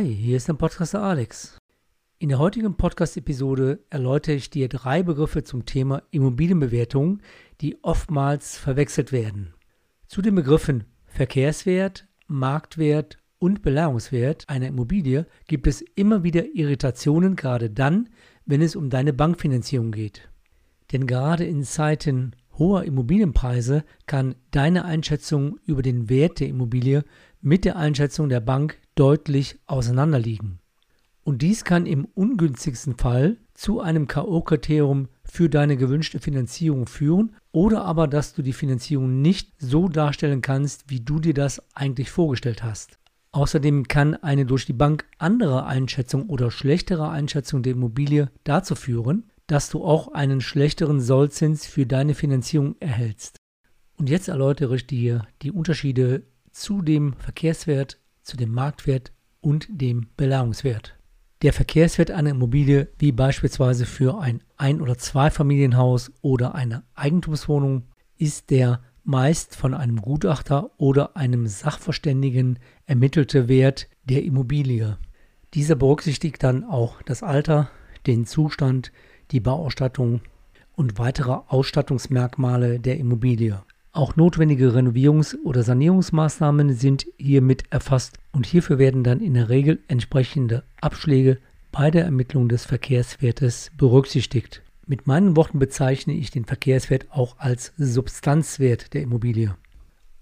Hi, hier ist der Podcaster Alex. In der heutigen Podcast-Episode erläutere ich dir drei Begriffe zum Thema Immobilienbewertung, die oftmals verwechselt werden. Zu den Begriffen Verkehrswert, Marktwert und Beleihungswert einer Immobilie gibt es immer wieder Irritationen, gerade dann, wenn es um deine Bankfinanzierung geht. Denn gerade in Zeiten hoher Immobilienpreise kann deine Einschätzung über den Wert der Immobilie mit der Einschätzung der Bank deutlich auseinanderliegen. Und dies kann im ungünstigsten Fall zu einem KO-Kriterium für deine gewünschte Finanzierung führen oder aber, dass du die Finanzierung nicht so darstellen kannst, wie du dir das eigentlich vorgestellt hast. Außerdem kann eine durch die Bank andere Einschätzung oder schlechtere Einschätzung der Immobilie dazu führen, dass du auch einen schlechteren Sollzins für deine Finanzierung erhältst. Und jetzt erläutere ich dir die Unterschiede zu dem Verkehrswert, zu dem Marktwert und dem Beleihungswert. Der Verkehrswert einer Immobilie, wie beispielsweise für ein Ein- oder Zweifamilienhaus oder eine Eigentumswohnung, ist der meist von einem Gutachter oder einem Sachverständigen ermittelte Wert der Immobilie. Dieser berücksichtigt dann auch das Alter, den Zustand, die Bauausstattung und weitere Ausstattungsmerkmale der Immobilie. Auch notwendige Renovierungs- oder Sanierungsmaßnahmen sind hiermit erfasst und hierfür werden dann in der Regel entsprechende Abschläge bei der Ermittlung des Verkehrswertes berücksichtigt. Mit meinen Worten bezeichne ich den Verkehrswert auch als Substanzwert der Immobilie.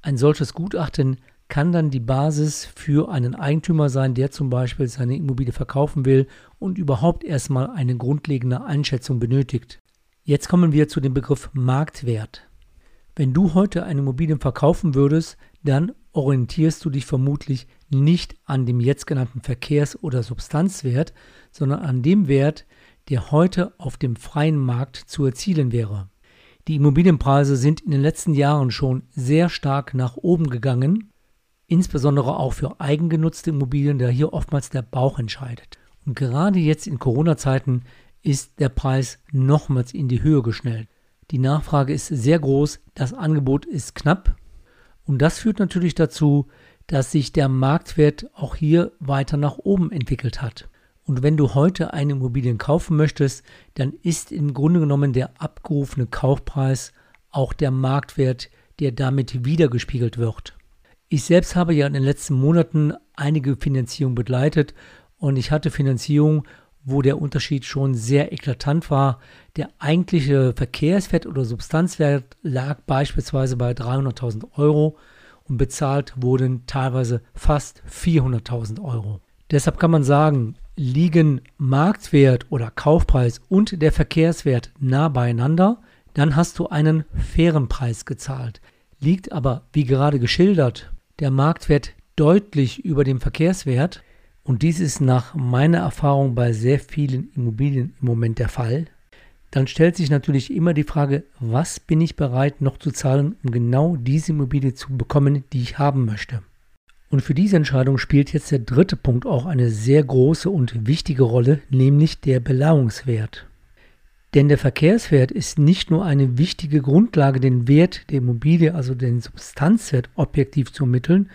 Ein solches Gutachten kann dann die Basis für einen Eigentümer sein, der zum Beispiel seine Immobilie verkaufen will und überhaupt erstmal eine grundlegende Einschätzung benötigt. Jetzt kommen wir zu dem Begriff Marktwert. Wenn du heute eine Immobilie verkaufen würdest, dann orientierst du dich vermutlich nicht an dem jetzt genannten Verkehrs- oder Substanzwert, sondern an dem Wert, der heute auf dem freien Markt zu erzielen wäre. Die Immobilienpreise sind in den letzten Jahren schon sehr stark nach oben gegangen, insbesondere auch für eigengenutzte Immobilien, da hier oftmals der Bauch entscheidet. Und gerade jetzt in Corona-Zeiten ist der Preis nochmals in die Höhe geschnellt. Die Nachfrage ist sehr groß, das Angebot ist knapp und das führt natürlich dazu, dass sich der Marktwert auch hier weiter nach oben entwickelt hat. Und wenn du heute eine Immobilie kaufen möchtest, dann ist im Grunde genommen der abgerufene Kaufpreis auch der Marktwert, der damit wiedergespiegelt wird. Ich selbst habe ja in den letzten Monaten einige Finanzierungen begleitet und ich hatte Finanzierung, wo der Unterschied schon sehr eklatant war. Der eigentliche Verkehrswert oder Substanzwert lag beispielsweise bei 300.000 Euro und bezahlt wurden teilweise fast 400.000 Euro. Deshalb kann man sagen, liegen Marktwert oder Kaufpreis und der Verkehrswert nah beieinander, dann hast du einen fairen Preis gezahlt. Liegt aber, wie gerade geschildert, der Marktwert deutlich über dem Verkehrswert, und dies ist nach meiner Erfahrung bei sehr vielen Immobilien im Moment der Fall, dann stellt sich natürlich immer die Frage, was bin ich bereit noch zu zahlen, um genau diese Immobilie zu bekommen, die ich haben möchte. Und für diese Entscheidung spielt jetzt der dritte Punkt auch eine sehr große und wichtige Rolle, nämlich der Belauungswert. Denn der Verkehrswert ist nicht nur eine wichtige Grundlage, den Wert der Immobilie, also den Substanzwert objektiv zu ermitteln,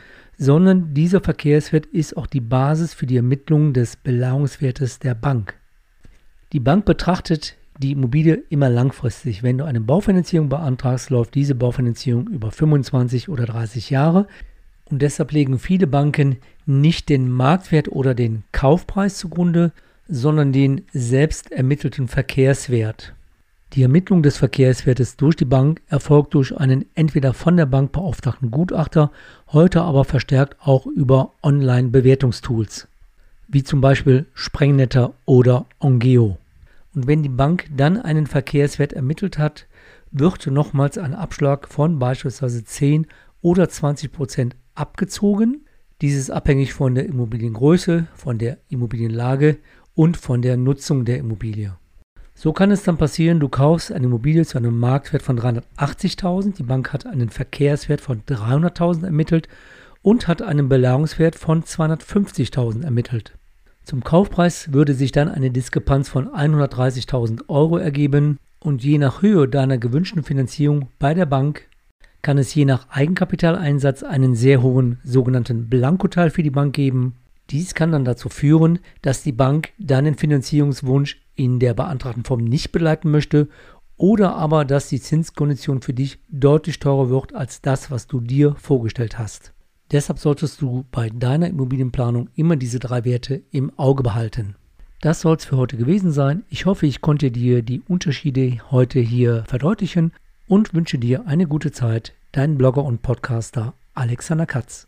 sondern dieser Verkehrswert ist auch die Basis für die Ermittlung des Belauungswertes der Bank. Die Bank betrachtet die Immobilie immer langfristig. Wenn du eine Baufinanzierung beantragst, läuft diese Baufinanzierung über 25 oder 30 Jahre und deshalb legen viele Banken nicht den Marktwert oder den Kaufpreis zugrunde, sondern den selbst ermittelten Verkehrswert. Die Ermittlung des Verkehrswertes durch die Bank erfolgt durch einen entweder von der Bank beauftragten Gutachter, heute aber verstärkt auch über Online-Bewertungstools, wie zum Beispiel Sprengnetter oder Ongeo. Und wenn die Bank dann einen Verkehrswert ermittelt hat, wird nochmals ein Abschlag von beispielsweise 10 oder 20 Prozent abgezogen. Dies ist abhängig von der Immobiliengröße, von der Immobilienlage und von der Nutzung der Immobilie. So kann es dann passieren, du kaufst eine Immobilie zu einem Marktwert von 380.000, die Bank hat einen Verkehrswert von 300.000 ermittelt und hat einen Belagerungswert von 250.000 ermittelt. Zum Kaufpreis würde sich dann eine Diskrepanz von 130.000 Euro ergeben und je nach Höhe deiner gewünschten Finanzierung bei der Bank kann es je nach Eigenkapitaleinsatz einen sehr hohen sogenannten Blankoteil für die Bank geben Dies kann dann dazu führen, dass die Bank deinen Finanzierungswunsch in der beantragten Form nicht begleiten möchte oder aber, dass die Zinskondition für dich deutlich teurer wird als das, was du dir vorgestellt hast. Deshalb solltest du bei deiner Immobilienplanung immer diese drei Werte im Auge behalten. Das soll es für heute gewesen sein. Ich hoffe, ich konnte dir die Unterschiede heute hier verdeutlichen und wünsche dir eine gute Zeit. Dein Blogger und Podcaster Alexander Katz.